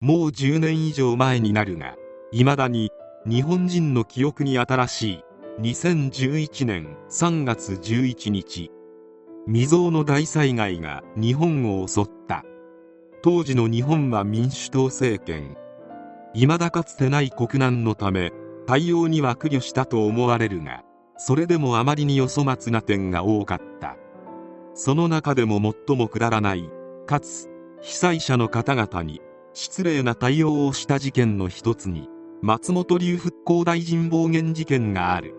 もう10年以上前になるが未だに日本人の記憶に新しい2011年3月11日未曾有の大災害が日本を襲った。当時の日本は民主党政権。未だかつてない国難のため対応には苦慮したと思われるがそれでもあまりによそ松な点が多かった。その中でも最もくだらないかつ被災者の方々に失礼な対応をした事件の一つに松本龍復興大臣暴言事件がある。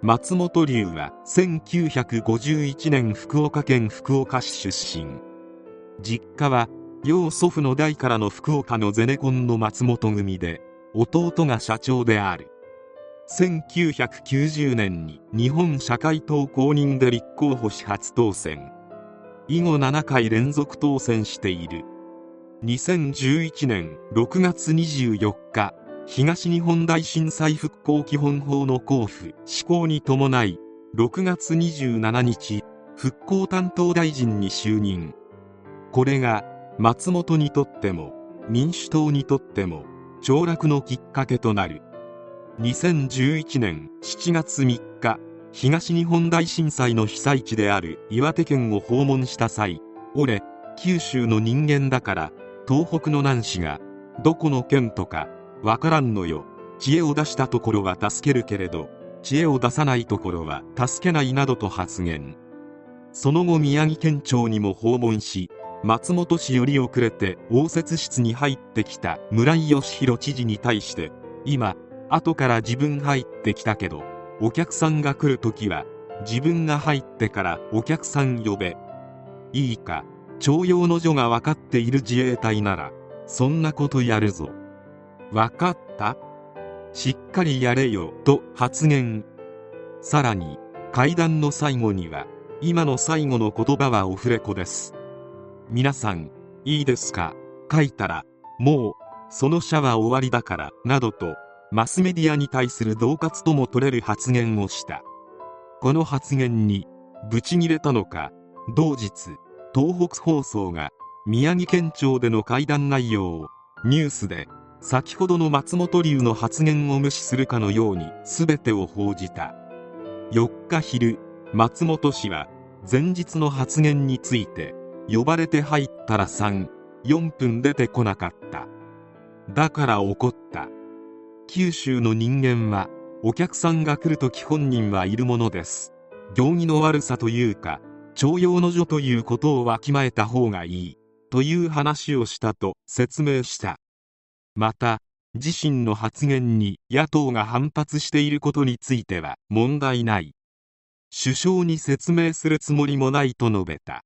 松本龍は1951年福岡県福岡市出身。実家は養祖父の代からの福岡のゼネコンの松本組で弟が社長である。1990年に日本社会党公認で立候補し初当選。以後7回連続当選している。2011年6月24日東日本大震災復興基本法の交付施行に伴い6月27日復興担当大臣に就任。これが松本にとっても民主党にとっても凋落のきっかけとなる。2011年7月3日東日本大震災の被災地である岩手県を訪問した際俺九州の人間だから東北の男子がどこの県とかわからんのよ。知恵を出したところは助けるけれど知恵を出さないところは助けないなどと発言。その後宮城県庁にも訪問し松本氏より遅れて応接室に入ってきた村井義弘知事に対して今後から自分入ってきたけどお客さんが来るときは自分が入ってからお客さん呼べ。いいか。徴用の女が分かっている自衛隊ならそんなことやるぞ。分かった？しっかりやれよと発言。さらに会談の最後には今の最後の言葉はオフレコです。皆さんいいですか？書いたらもうその社は終わりだからなどとマスメディアに対する恫喝とも取れる発言をした。この発言にブチギレたのか同日東北放送が宮城県庁での会談内容をニュースで先ほどの松本龍の発言を無視するかのように全てを報じた。4日昼松本氏は前日の発言について呼ばれて入ったら34分出てこなかった。だから怒った。九州の人間はお客さんが来るとき本人はいるものです。行儀の悪さというか徴用の女ということをわきまえた方がいいという話をしたと説明した。また自身の発言に野党が反発していることについては問題ない。首相に説明するつもりもないと述べた。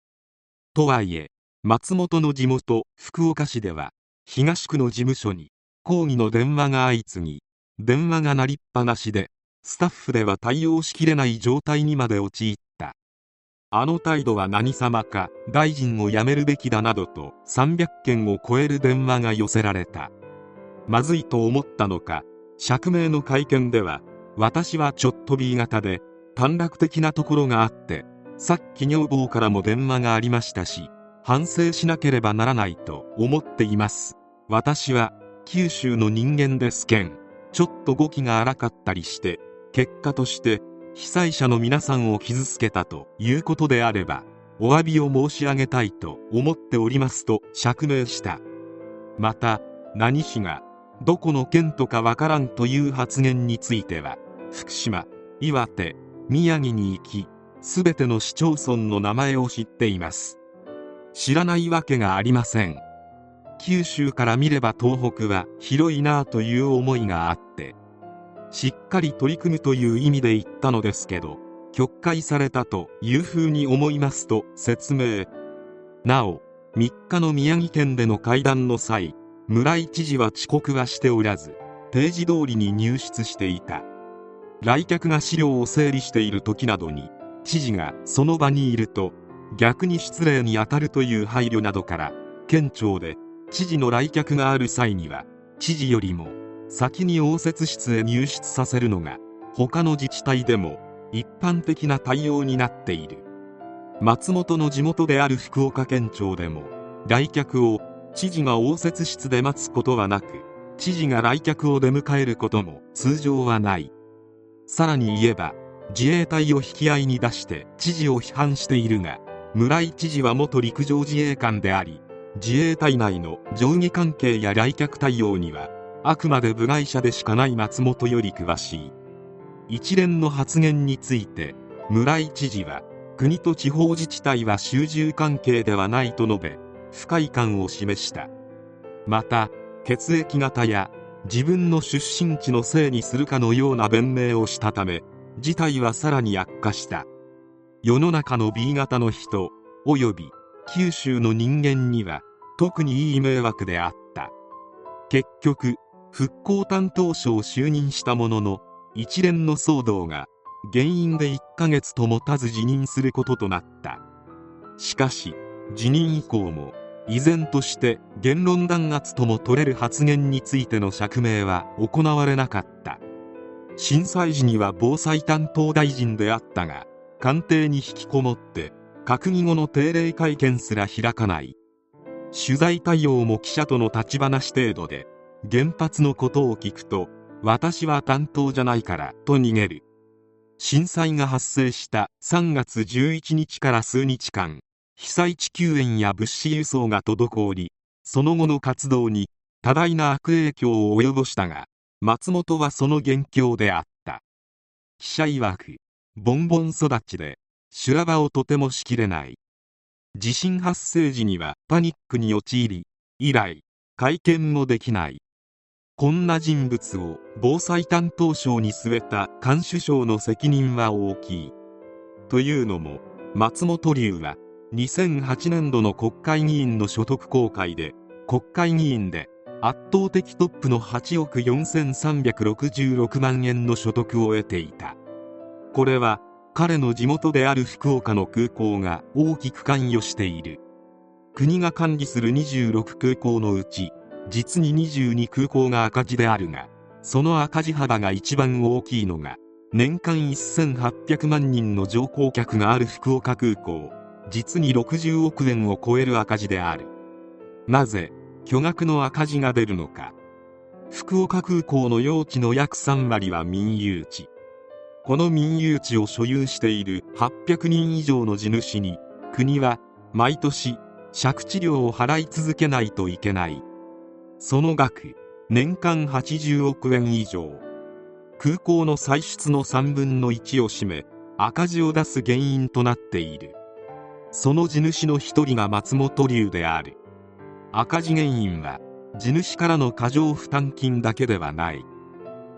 とはいえ松本の地元福岡市では東区の事務所に抗議の電話が相次ぎ電話が鳴りっぱなしでスタッフでは対応しきれない状態にまで陥った。あの態度は何様か大臣を辞めるべきだなどと300件を超える電話が寄せられた。まずいと思ったのか釈明の会見では私はちょっと B 型で短絡的なところがあってさっき女房からも電話がありましたし反省しなければならないと思っています。私は九州の人間ですけん。ちょっと語気が荒かったりして結果として被災者の皆さんを傷つけたということであればお詫びを申し上げたいと思っておりますと釈明した。また何氏がどこの県とかわからんという発言については福島岩手宮城に行き全ての市町村の名前を知っています。知らないわけがありません。九州から見れば東北は広いなあという思いがあってしっかり取り組むという意味で言ったのですけど曲解されたというふうに思いますと説明。なお3日の宮城県での会談の際村井知事は遅刻はしておらず定時通りに入室していた。来客が資料を整理している時などに知事がその場にいると逆に失礼に当たるという配慮などから県庁で知事の来客がある際には知事よりも先に応接室へ入室させるのが他の自治体でも一般的な対応になっている。松本の地元である福岡県庁でも来客を知事が応接室で待つことはなく知事が来客を出迎えることも通常はない。さらに言えば自衛隊を引き合いに出して知事を批判しているが村井知事は元陸上自衛官であり自衛隊内の上下関係や来客対応にはあくまで部外者でしかない松本より詳しい。一連の発言について村井知事は国と地方自治体は集中関係ではないと述べ不快感を示した。また血液型や自分の出身地のせいにするかのような弁明をしたため事態はさらに悪化した。世の中の B 型の人および九州の人間には特にいい迷惑であった。結局復興担当省就任したものの一連の騒動が原因で1ヶ月と持たず辞任することとなった。しかし辞任以降も依然として言論弾圧とも取れる発言についての釈明は行われなかった。震災時には防災担当大臣であったが官邸に引きこもって閣議後の定例会見すら開かない。取材対応も記者との立ち話程度で原発のことを聞くと私は担当じゃないからと逃げる。震災が発生した3月11日から数日間被災地救援や物資輸送が滞りその後の活動に多大な悪影響を及ぼしたが松本はその元凶であった。記者曰くボンボン育ちで修羅場をとてもしきれない。地震発生時にはパニックに陥り以来会見もできない。こんな人物を防災担当省に据えた監守省の責任は大きい。というのも松本流は2008年度の国会議員の所得公開で国会議員で圧倒的トップの8億4366万円の所得を得ていた。これは彼の地元である福岡の空港が大きく関与している。国が管理する26空港のうち実に22空港が赤字であるがその赤字幅が一番大きいのが年間1800万人の乗降客がある福岡空港実に60億円を超える赤字である。なぜ巨額の赤字が出るのか。福岡空港の用地の約3割は民有地。この民有地を所有している800人以上の地主に国は毎年借地料を払い続けないといけない。その額年間80億円以上。空港の歳出の3分の1を占め赤字を出す原因となっている。その地主の一人が松本龍である。赤字原因は地主からの過剰負担金だけではない。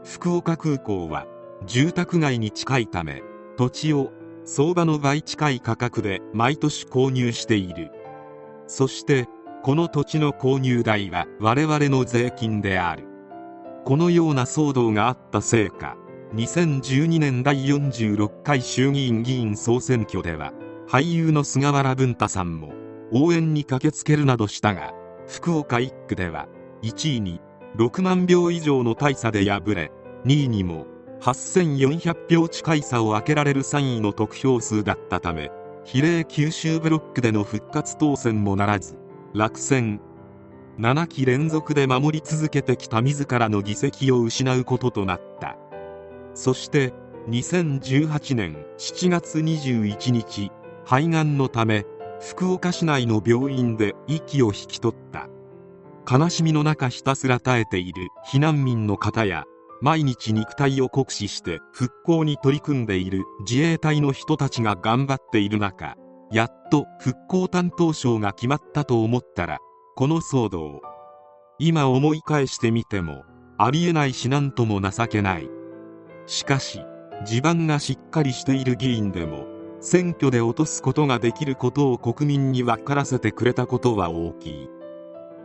福岡空港は住宅街に近いため土地を相場の倍近い価格で毎年購入している。そしてこの土地の購入代は我々の税金である。このような騒動があったせいか2012年第46回衆議院議員総選挙では俳優の菅原文太さんも応援に駆けつけるなどしたが福岡1区では1位に6万票以上の大差で敗れ2位にも8400票近い差を開けられる3位の得票数だったため比例九州ブロックでの復活当選もならず落選。7期連続で守り続けてきた自らの議席を失うこととなった。そして2018年7月21日肺がんのため福岡市内の病院で息を引き取った。悲しみの中ひたすら耐えている避難民の方や毎日肉体を酷使して復興に取り組んでいる自衛隊の人たちが頑張っている中やっと復興担当省が決まったと思ったらこの騒動今思い返してみてもありえないしなんとも情けない。しかし地盤がしっかりしている議員でも選挙で落とすことができることを国民に分からせてくれたことは大きい。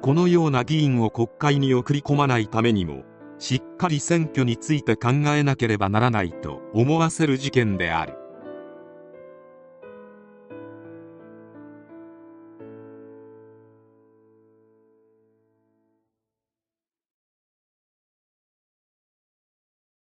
このような議員を国会に送り込まないためにもしっかり選挙について考えなければならないと思わせる事件である。